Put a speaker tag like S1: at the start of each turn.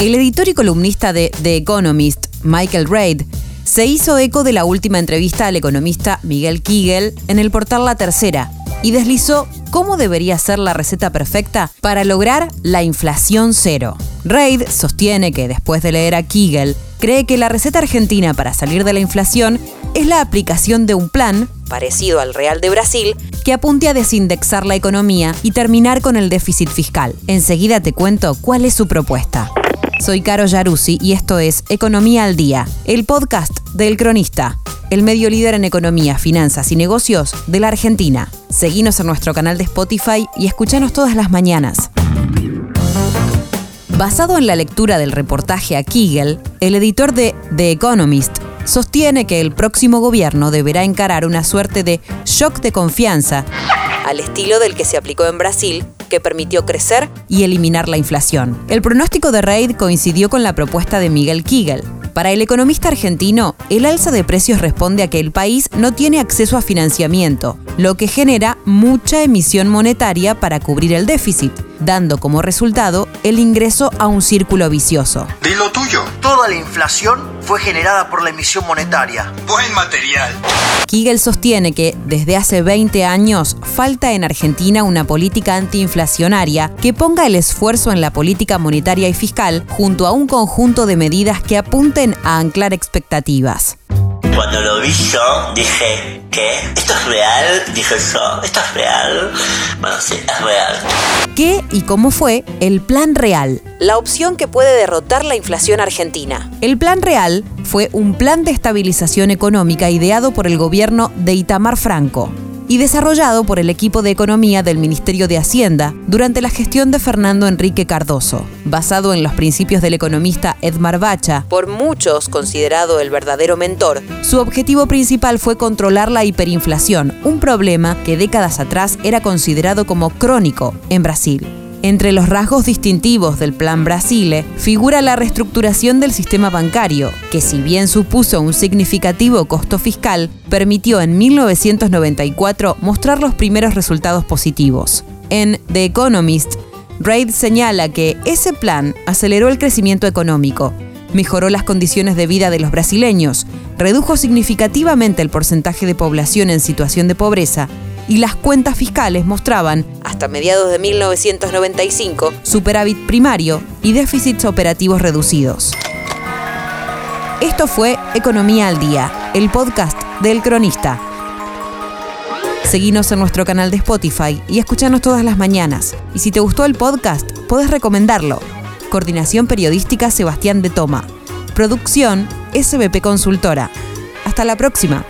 S1: El editor y columnista de The Economist, Michael Reid, se hizo eco de la última entrevista al economista Miguel Kigel en el portal La Tercera y deslizó cómo debería ser la receta perfecta para lograr la inflación cero. Reid sostiene que después de leer a Kigel, cree que la receta argentina para salir de la inflación es la aplicación de un plan, parecido al Real de Brasil, que apunte a desindexar la economía y terminar con el déficit fiscal. Enseguida te cuento cuál es su propuesta. Soy Caro Yaruzzi y esto es Economía al Día, el podcast del Cronista, el medio líder en economía, finanzas y negocios de la Argentina. Seguinos en nuestro canal de Spotify y escuchanos todas las mañanas. Basado en la lectura del reportaje a Kegel, el editor de The Economist sostiene que el próximo gobierno deberá encarar una suerte de shock de confianza al estilo del que se aplicó en Brasil que permitió crecer y eliminar la inflación. El pronóstico de Reid coincidió con la propuesta de Miguel Kigel. Para el economista argentino, el alza de precios responde a que el país no tiene acceso a financiamiento, lo que genera mucha emisión monetaria para cubrir el déficit, dando como resultado el ingreso a un círculo vicioso.
S2: De lo tuyo.
S3: Toda la inflación fue generada por la emisión monetaria.
S2: Buen material.
S1: Kigel sostiene que desde hace 20 años falta en Argentina una política antiinflacionaria que ponga el esfuerzo en la política monetaria y fiscal junto a un conjunto de medidas que apunten a anclar expectativas.
S4: Cuando lo vi yo, dije, ¿qué? ¿Esto es real? Dije yo, ¿esto es real? Bueno, sí, es real.
S1: ¿Qué y cómo fue el Plan Real? La opción que puede derrotar la inflación argentina. El Plan Real fue un plan de estabilización económica ideado por el gobierno de Itamar Franco y desarrollado por el equipo de economía del Ministerio de Hacienda durante la gestión de Fernando Enrique Cardoso. Basado en los principios del economista Edmar Bacha, por muchos considerado el verdadero mentor, su objetivo principal fue controlar la hiperinflación, un problema que décadas atrás era considerado como crónico en Brasil. Entre los rasgos distintivos del Plan Brasile figura la reestructuración del sistema bancario, que si bien supuso un significativo costo fiscal, permitió en 1994 mostrar los primeros resultados positivos. En The Economist, Reid señala que ese plan aceleró el crecimiento económico, mejoró las condiciones de vida de los brasileños, redujo significativamente el porcentaje de población en situación de pobreza y las cuentas fiscales mostraban, hasta mediados de 1995, superávit primario y déficits operativos reducidos. Esto fue Economía al Día, el podcast del Cronista. Seguinos en nuestro canal de Spotify y escuchanos todas las mañanas. Y si te gustó el podcast, podés recomendarlo. Coordinación Periodística Sebastián de Toma. Producción SBP Consultora. Hasta la próxima.